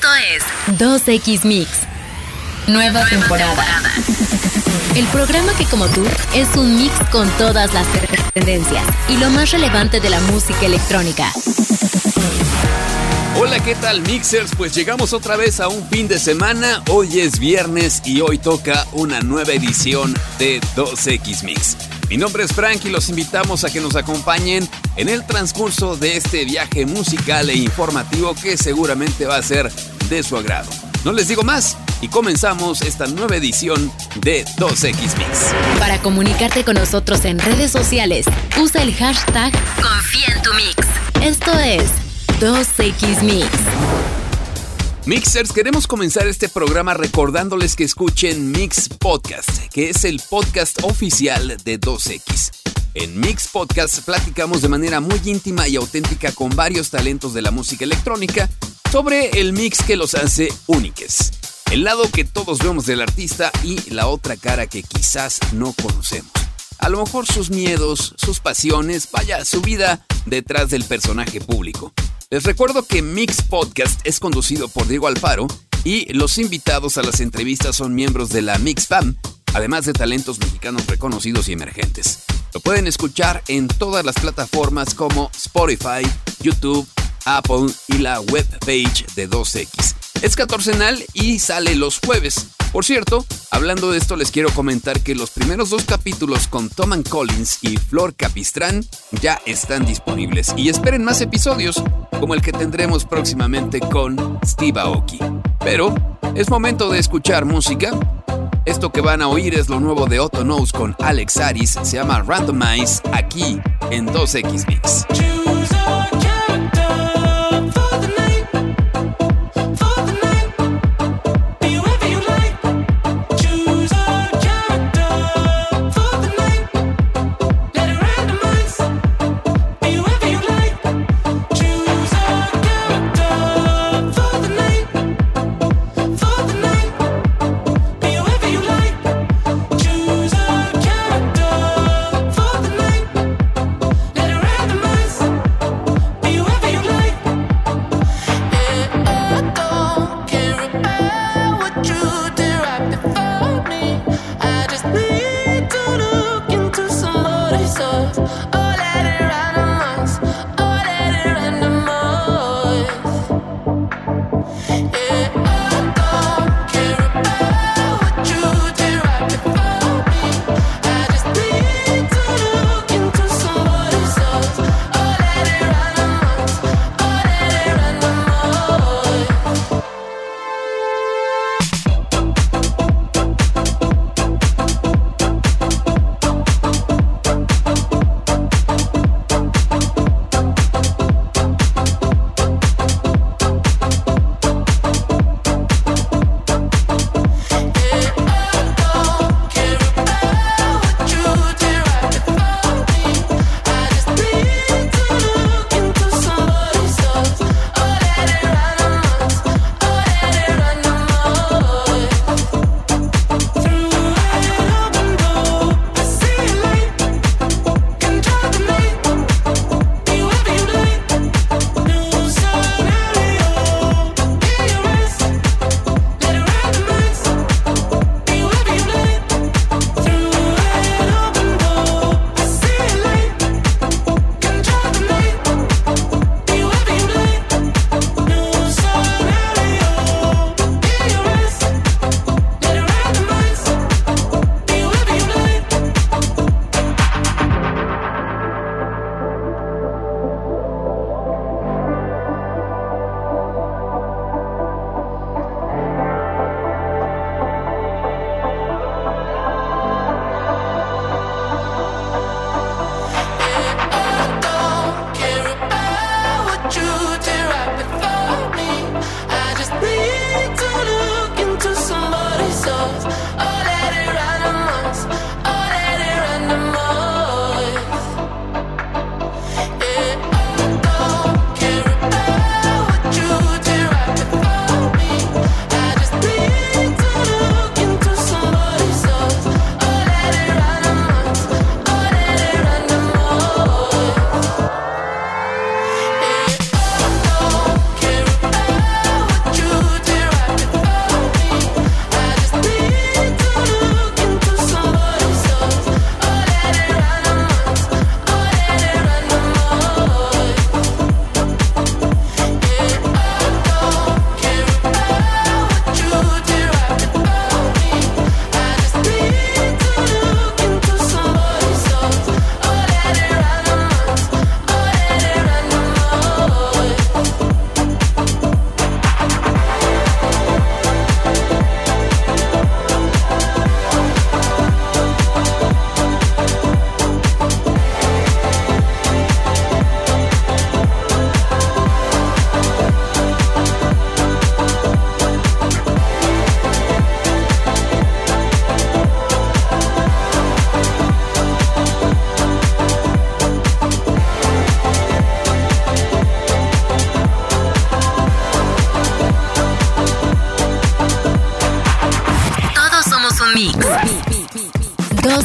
Esto es 2X Mix. Nueva, temporada. El programa que como tú es un mix con todas las tendencias y lo más relevante de la música electrónica. Hola, ¿qué tal Mixers? Pues llegamos otra vez a un fin de semana. Hoy es viernes y hoy toca una nueva edición de 2X Mix. Mi nombre es Frank y los invitamos a que nos acompañen en el transcurso de este viaje musical e informativo que seguramente va a ser de su agrado. No les digo más y comenzamos esta nueva edición de 2X Mix. Para comunicarte con nosotros en redes sociales, usa el hashtag Confía en tu Mix. Esto es 2X Mix. Mixers, queremos comenzar este programa recordándoles que escuchen Mix Podcast, que es el podcast oficial de 2X. En Mix Podcast platicamos de manera muy íntima y auténtica con varios talentos de la música electrónica sobre el mix que los hace únicos. El lado que todos vemos del artista y la otra cara que quizás no conocemos. A lo mejor sus miedos, sus pasiones, vaya, su vida detrás del personaje público. Les recuerdo que Mix Podcast es conducido por Diego Alfaro y los invitados a las entrevistas son miembros de la Mix Fam, además de talentos mexicanos reconocidos y emergentes. Lo pueden escuchar en todas las plataformas como Spotify, YouTube, Apple y la webpage de 2X. Es catorcenal y sale los jueves. Por cierto, hablando de esto les quiero comentar que los primeros dos capítulos con Tom Collins y Flor Capistrán ya están disponibles y esperen más episodios como el que tendremos próximamente con Steve Aoki. Pero es momento de escuchar música. Esto que van a oír es lo nuevo de Otto Knows con Alex Aris, se llama Randomize aquí en 2X Mix. it.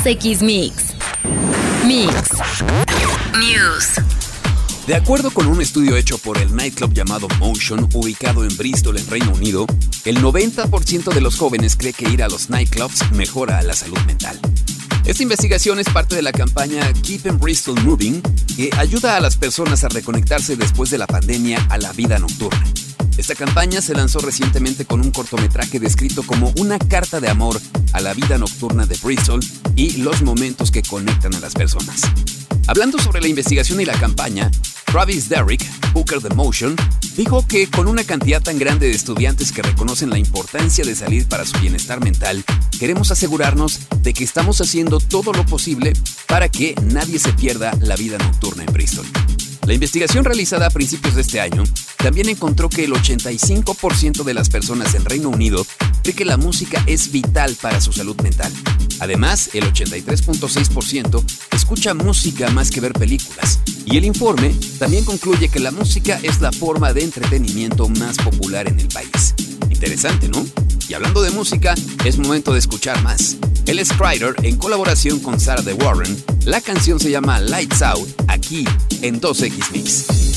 2X Mix. Mix. News. De acuerdo con un estudio hecho por el nightclub llamado Motion, ubicado en Bristol, en Reino Unido, el 90% de los jóvenes cree que ir a los nightclubs mejora la salud mental. Esta investigación es parte de la campaña Keep Bristol Moving, que ayuda a las personas a reconectarse después de la pandemia a la vida nocturna. Esta campaña se lanzó recientemente con un cortometraje descrito como una carta de amor a la vida nocturna de Bristol y los momentos que conectan a las personas. Hablando sobre la investigación y la campaña, Travis Derrick, Booker the Motion, dijo que con una cantidad tan grande de estudiantes que reconocen la importancia de salir para su bienestar mental, queremos asegurarnos de que estamos haciendo todo lo posible para que nadie se pierda la vida nocturna en Bristol. La investigación realizada a principios de este año también encontró que el 85% de las personas en Reino Unido cree que la música es vital para su salud mental. Además, el 83.6% escucha música más que ver películas. Y el informe también concluye que la música es la forma de entretenimiento más popular en el país. Interesante, ¿no? Y hablando de música, es momento de escuchar más. Él es Crider en colaboración con Sarah de Warren. La canción se llama Lights Out, aquí en 2X Mix.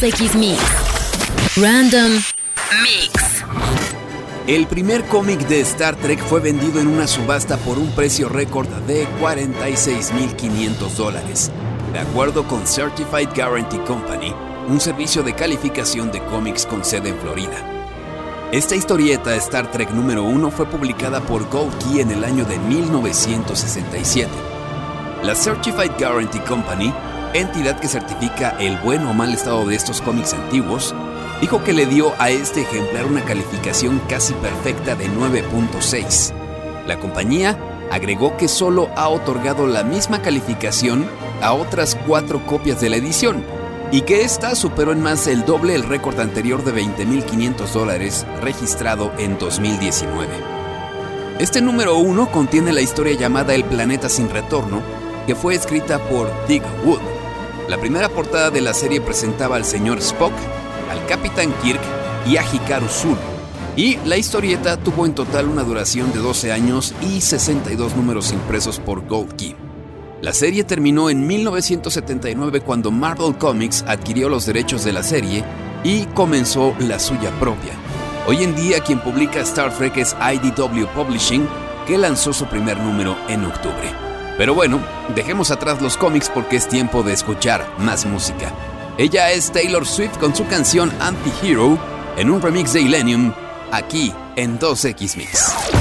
2X Mix. Random Mix. El primer cómic de Star Trek fue vendido en una subasta por un precio récord de 46.500 dólares, de acuerdo con Certified Guarantee Company, un servicio de calificación de cómics con sede en Florida. Esta historieta Star Trek número 1 fue publicada por Gold Key en el año de 1967. La Certified Guarantee Company, entidad que certifica el buen o mal estado de estos cómics antiguos, dijo que le dio a este ejemplar una calificación casi perfecta de 9.6. La compañía agregó que solo ha otorgado la misma calificación a otras cuatro copias de la edición y que esta superó en más el doble el récord anterior de 20.500 dólares registrado en 2019. Este número uno contiene la historia llamada El planeta sin retorno, que fue escrita por Dick Wood. La primera portada de la serie presentaba al señor Spock al Capitán Kirk y a Hikaru Zul. Y la historieta tuvo en total una duración de 12 años y 62 números impresos por Gold Key. La serie terminó en 1979 cuando Marvel Comics adquirió los derechos de la serie y comenzó la suya propia. Hoy en día quien publica Star Trek es IDW Publishing, que lanzó su primer número en octubre. Pero bueno, dejemos atrás los cómics porque es tiempo de escuchar más música. Ella es Taylor Swift con su canción Anti-Hero en un remix de Illenium aquí en 2X Mix.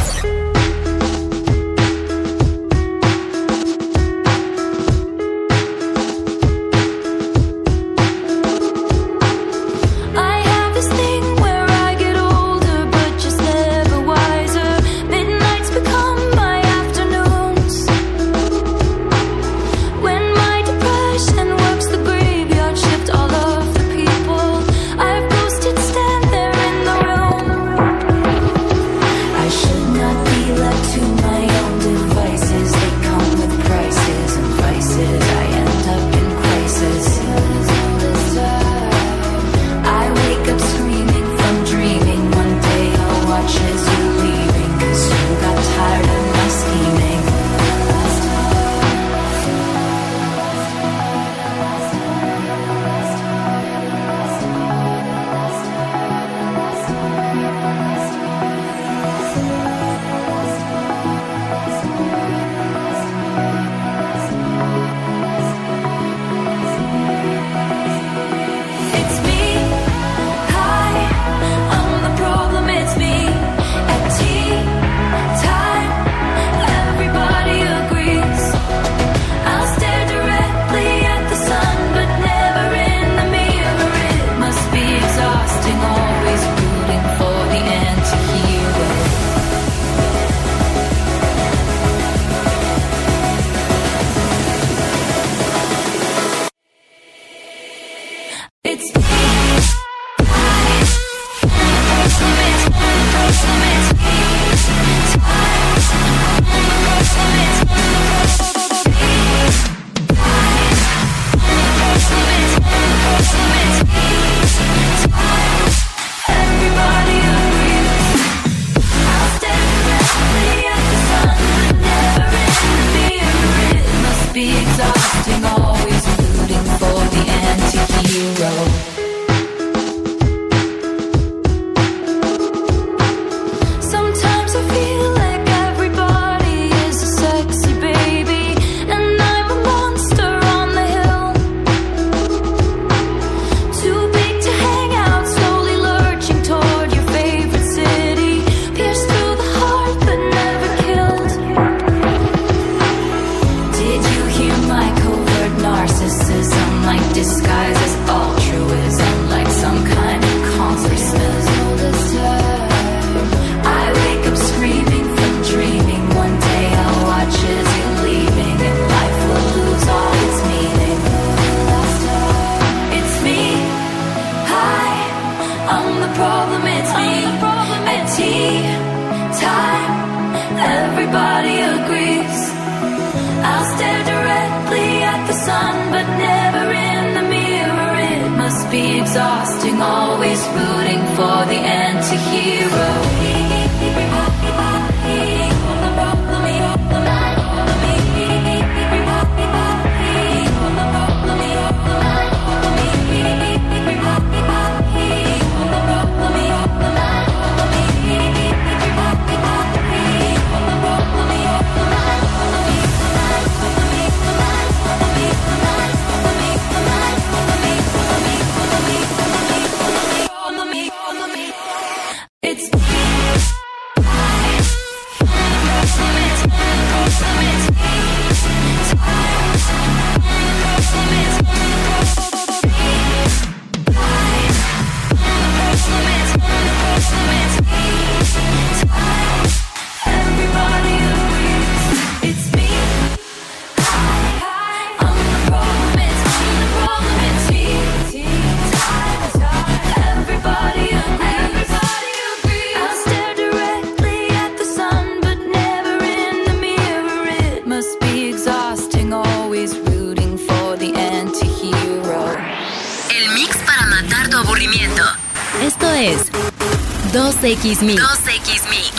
2X Mix. 2X Mix.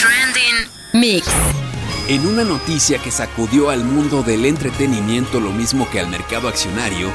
Trending Mix. En una noticia que sacudió al mundo del entretenimiento lo mismo que al mercado accionario,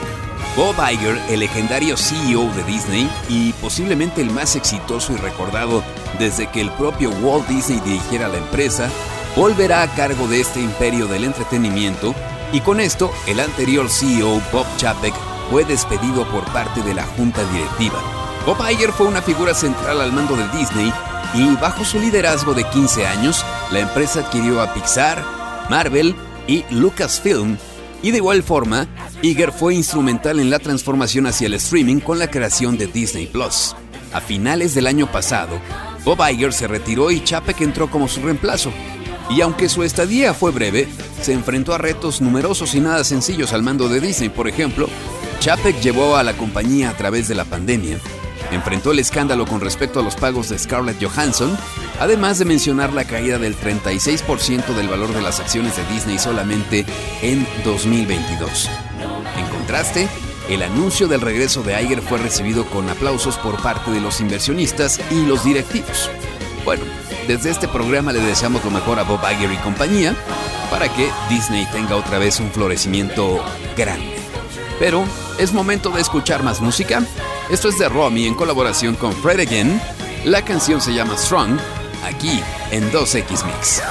Bob Iger, el legendario CEO de Disney y posiblemente el más exitoso y recordado desde que el propio Walt Disney dirigiera la empresa, volverá a cargo de este imperio del entretenimiento y con esto el anterior CEO Bob Chapek fue despedido por parte de la junta directiva. Bob Iger fue una figura central al mando de Disney y bajo su liderazgo de 15 años, la empresa adquirió a Pixar, Marvel y Lucasfilm y de igual forma, Iger fue instrumental en la transformación hacia el streaming con la creación de Disney Plus. A finales del año pasado, Bob Iger se retiró y Chapek entró como su reemplazo. Y aunque su estadía fue breve, se enfrentó a retos numerosos y nada sencillos al mando de Disney. Por ejemplo, Chapek llevó a la compañía a través de la pandemia, enfrentó el escándalo con respecto a los pagos de Scarlett Johansson, además de mencionar la caída del 36% del valor de las acciones de Disney solamente en 2022. En contraste, el anuncio del regreso de Iger fue recibido con aplausos por parte de los inversionistas y los directivos. Bueno, desde este programa le deseamos lo mejor a Bob Iger y compañía para que Disney tenga otra vez un florecimiento grande. Pero es momento de escuchar más música. Esto es de Romy en colaboración con Fred Again. La canción se llama Strong, aquí en 2X Mix.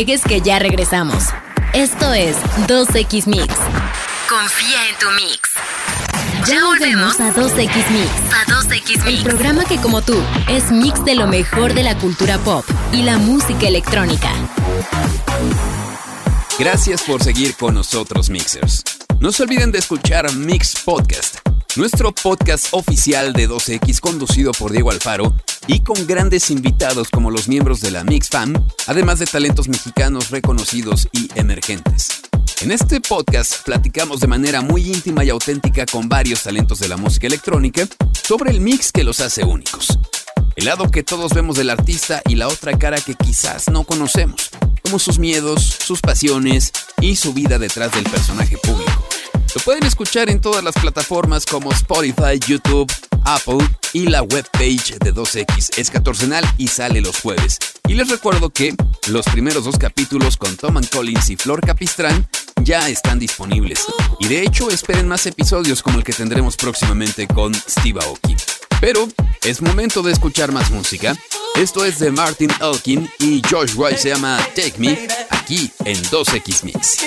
Despegues que ya regresamos. Esto es 2X Mix. Confía en tu mix. Ya volvemos a 2X Mix. A 2X Mix. El programa que como tú es mix de lo mejor de la cultura pop y la música electrónica. Gracias por seguir con nosotros, Mixers. No se olviden de escuchar Mix Podcast, nuestro podcast oficial de 2X conducido por Diego Alfaro y con grandes invitados como los miembros de la Mix Fam, además de talentos mexicanos reconocidos y emergentes. En este podcast platicamos de manera muy íntima y auténtica con varios talentos de la música electrónica sobre el mix que los hace únicos. El lado que todos vemos del artista y la otra cara que quizás no conocemos, como sus miedos, sus pasiones y su vida detrás del personaje público. Lo pueden escuchar en todas las plataformas como Spotify, YouTube, Apple y la webpage de 2X. Es catorcenal y sale los jueves. Y les recuerdo que los primeros dos capítulos con Tom Collins y Flor Capistrán ya están disponibles. Y de hecho esperen más episodios como el que tendremos próximamente con Steve Aoki. Pero es momento de escuchar más música. Esto es de Martin Elkin y Josh White se llama Take Me aquí en 2X Mix.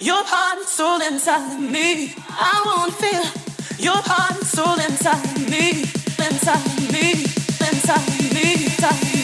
Your heart and soul inside me. I won't feel your heart and soul inside me. Inside me. Inside me. Inside me.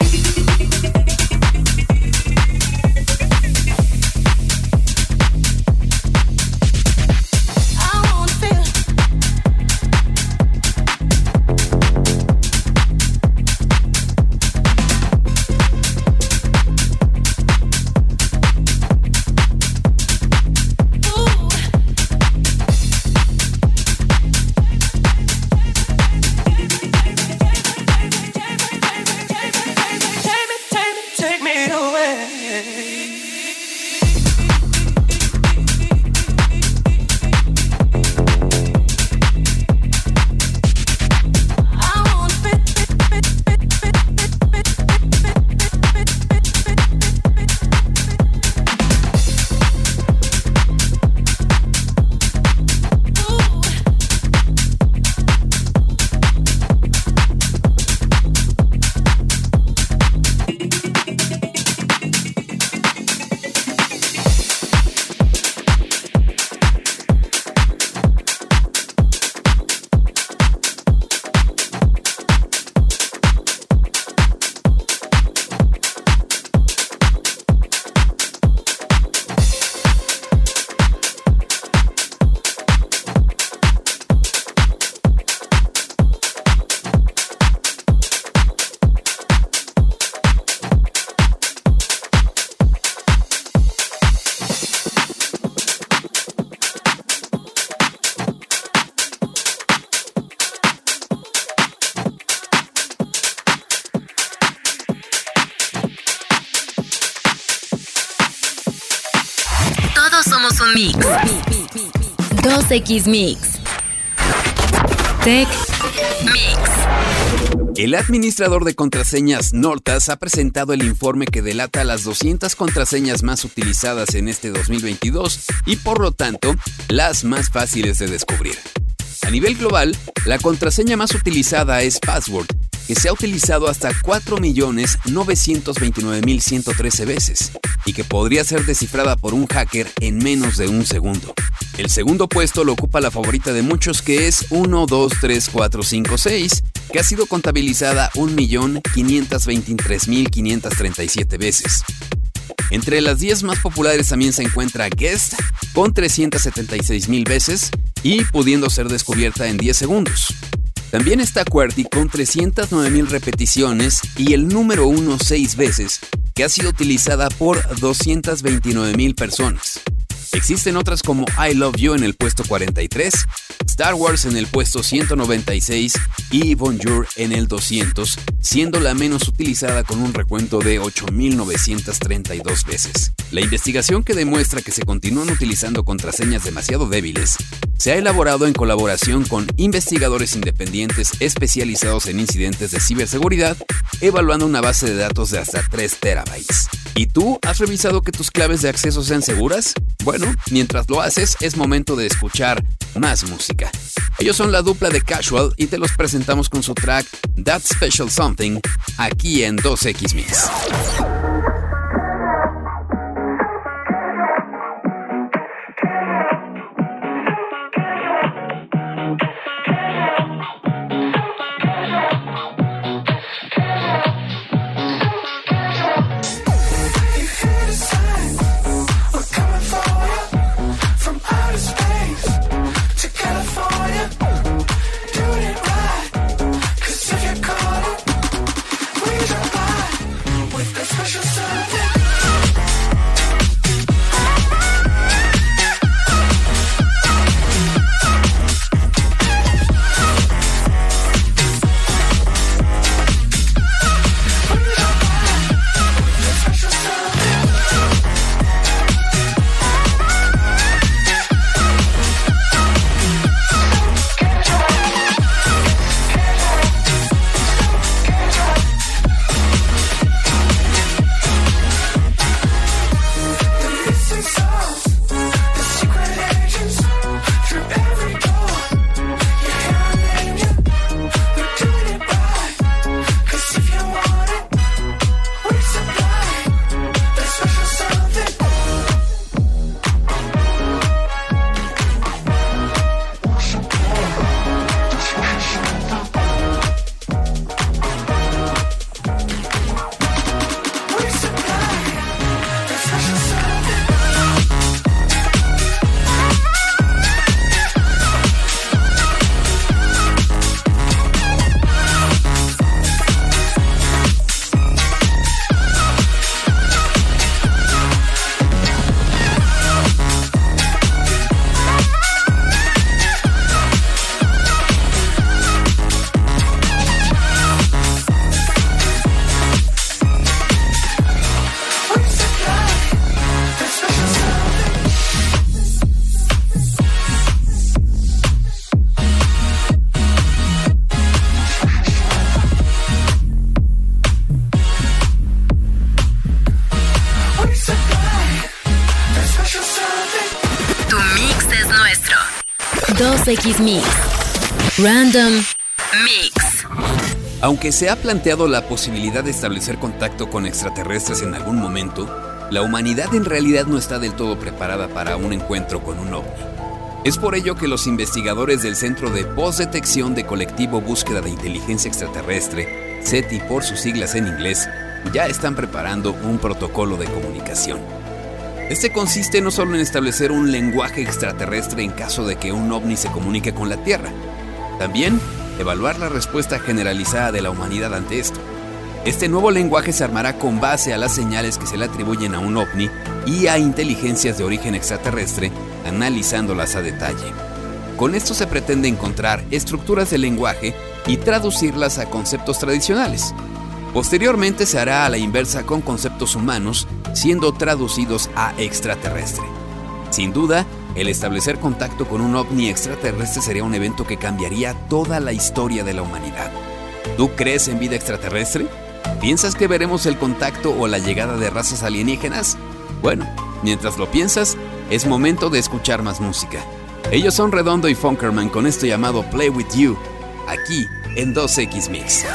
2X Mix. Tech Mix. El administrador de contraseñas Nortas ha presentado el informe que delata las 200 contraseñas más utilizadas en este 2022 y por lo tanto las más fáciles de descubrir. A nivel global, la contraseña más utilizada es Password, que se ha utilizado hasta 4.929.113 veces y que podría ser descifrada por un hacker en menos de un segundo. El segundo puesto lo ocupa la favorita de muchos que es 1, 2, 3, 4, 5, 6, que ha sido contabilizada 1.523.537 veces. Entre las 10 más populares también se encuentra Guest, con 376.000 veces y pudiendo ser descubierta en 10 segundos. También está QWERTY con 309.000 repeticiones y el número 1 6 veces, que ha sido utilizada por 229.000 personas. Existen otras como I Love You en el puesto 43, Star Wars en el puesto 196 y Bonjour en el 200, siendo la menos utilizada con un recuento de 8.932 veces. La investigación que demuestra que se continúan utilizando contraseñas demasiado débiles se ha elaborado en colaboración con investigadores independientes especializados en incidentes de ciberseguridad, evaluando una base de datos de hasta 3 terabytes. ¿Y tú has revisado que tus claves de acceso sean seguras? Bueno, mientras lo haces es momento de escuchar más música. Ellos son la dupla de Casual y te los presentamos con su track That Special Something aquí en 2X Mix. face. Random. Aunque se ha planteado la posibilidad de establecer contacto con extraterrestres en algún momento, la humanidad en realidad no está del todo preparada para un encuentro con un ovni. Es por ello que los investigadores del Centro de Postdetección de Colectivo Búsqueda de Inteligencia Extraterrestre, SETI por sus siglas en inglés, ya están preparando un protocolo de comunicación. Este consiste no solo en establecer un lenguaje extraterrestre en caso de que un ovni se comunique con la Tierra, también evaluar la respuesta generalizada de la humanidad ante esto. Este nuevo lenguaje se armará con base a las señales que se le atribuyen a un ovni y a inteligencias de origen extraterrestre, analizándolas a detalle. Con esto se pretende encontrar estructuras de lenguaje y traducirlas a conceptos tradicionales. Posteriormente se hará a la inversa con conceptos humanos siendo traducidos a extraterrestre. Sin duda, el establecer contacto con un ovni extraterrestre sería un evento que cambiaría toda la historia de la humanidad. ¿Tú crees en vida extraterrestre? ¿Piensas que veremos el contacto o la llegada de razas alienígenas? Bueno, mientras lo piensas, es momento de escuchar más música. Ellos son Redondo y Funkerman con esto llamado Play With You, aquí en 2X Mix.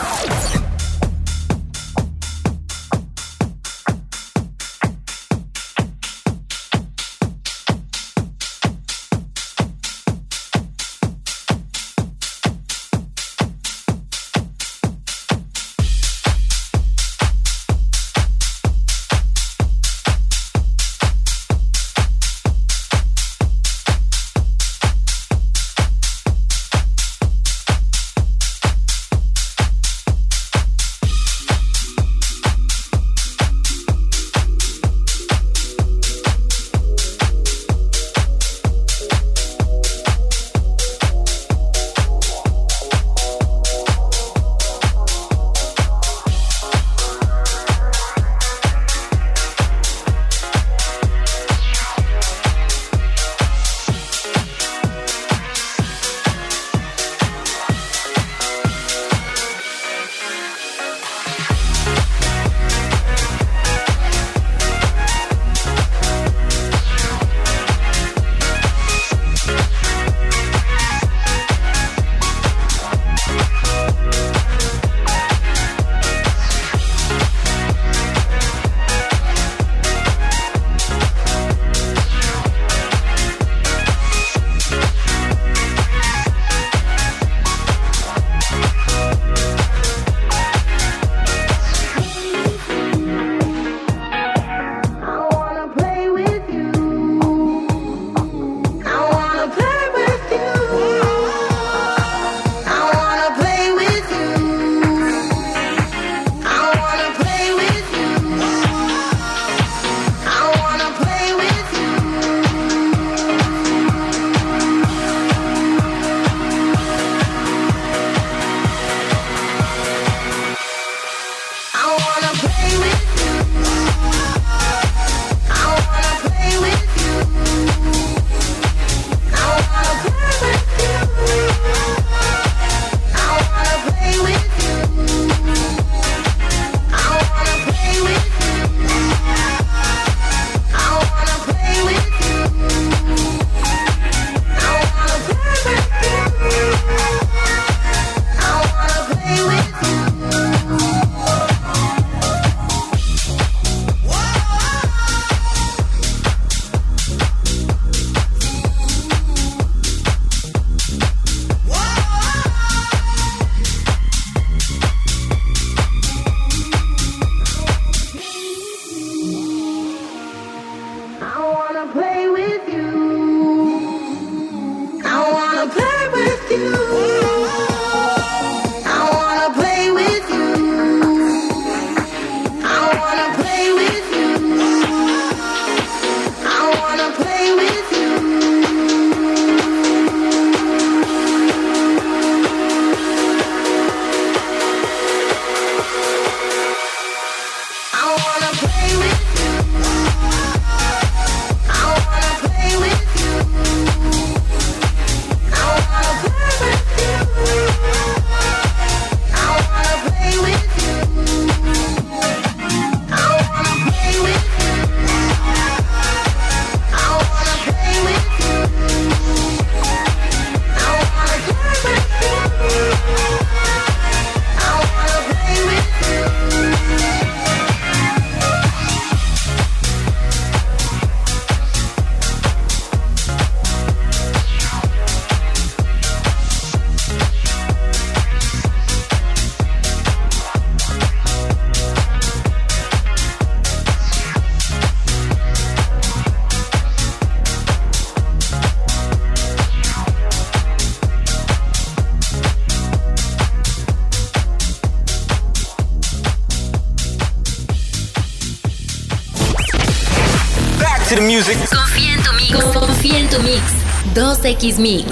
2X Mix.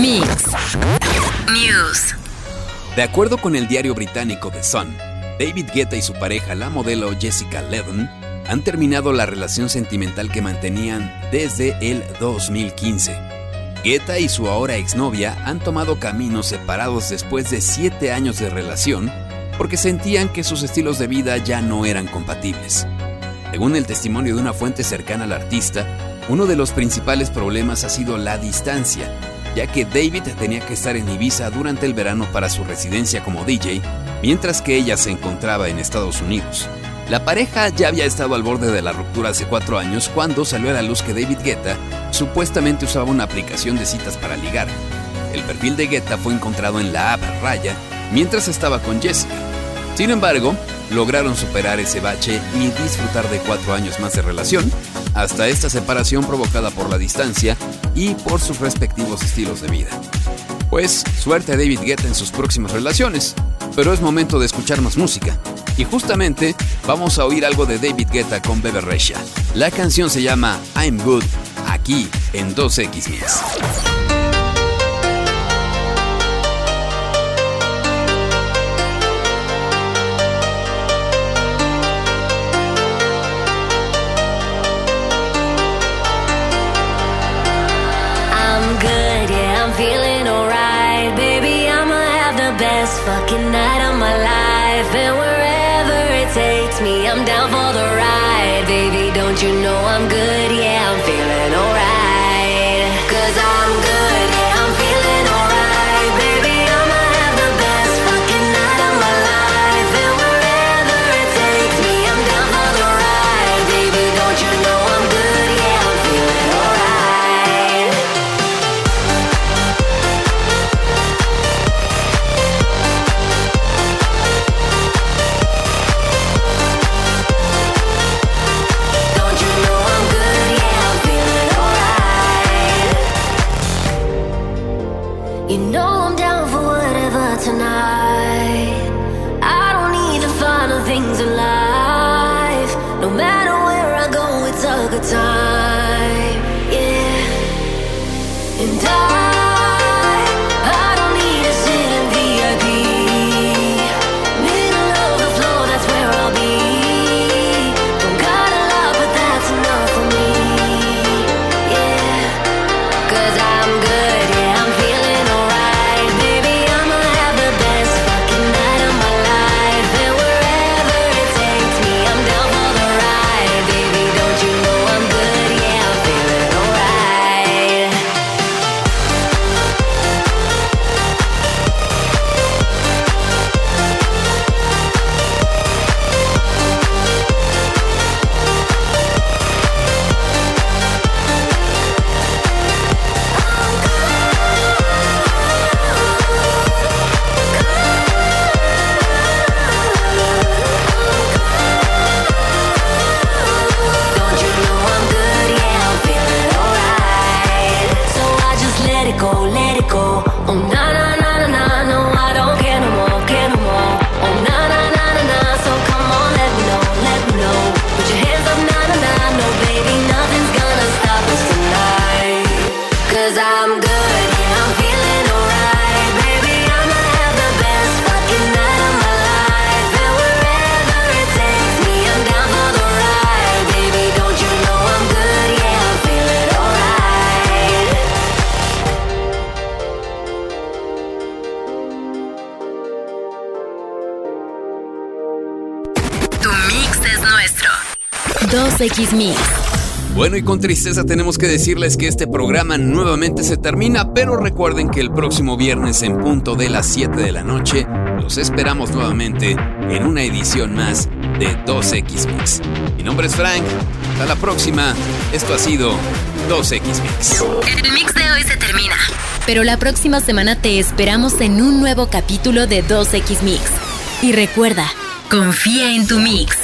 Mix. News. De acuerdo con el diario británico The Sun, David Guetta y su pareja, la modelo Jessica Levin, han terminado la relación sentimental que mantenían desde el 2015. Guetta y su ahora exnovia han tomado caminos separados después de siete años de relación porque sentían que sus estilos de vida ya no eran compatibles. Según el testimonio de una fuente cercana al artista, uno de los principales problemas ha sido la distancia, ya que David tenía que estar en Ibiza durante el verano para su residencia como DJ, mientras que ella se encontraba en Estados Unidos. La pareja ya había estado al borde de la ruptura hace cuatro años cuando salió a la luz que David Guetta supuestamente usaba una aplicación de citas para ligar. El perfil de Guetta fue encontrado en la app Raya mientras estaba con Jessica. Sin embargo, lograron superar ese bache y disfrutar de cuatro años más de relación, hasta esta separación provocada por la distancia y por sus respectivos estilos de vida. Pues suerte a David Guetta en sus próximas relaciones, pero es momento de escuchar más música. Y justamente vamos a oír algo de David Guetta con Bebe Resha. La canción se llama I'm Good, aquí en 2X Mix. You X Mix. Bueno, y con tristeza tenemos que decirles que este programa nuevamente se termina, pero recuerden que el próximo viernes en punto de las 7 de la noche los esperamos nuevamente en una edición más de 2X Mix. Mi nombre es Frank, hasta la próxima, esto ha sido 2X Mix. El mix de hoy se termina, pero la próxima semana te esperamos en un nuevo capítulo de 2X Mix. Y recuerda, confía en tu mix.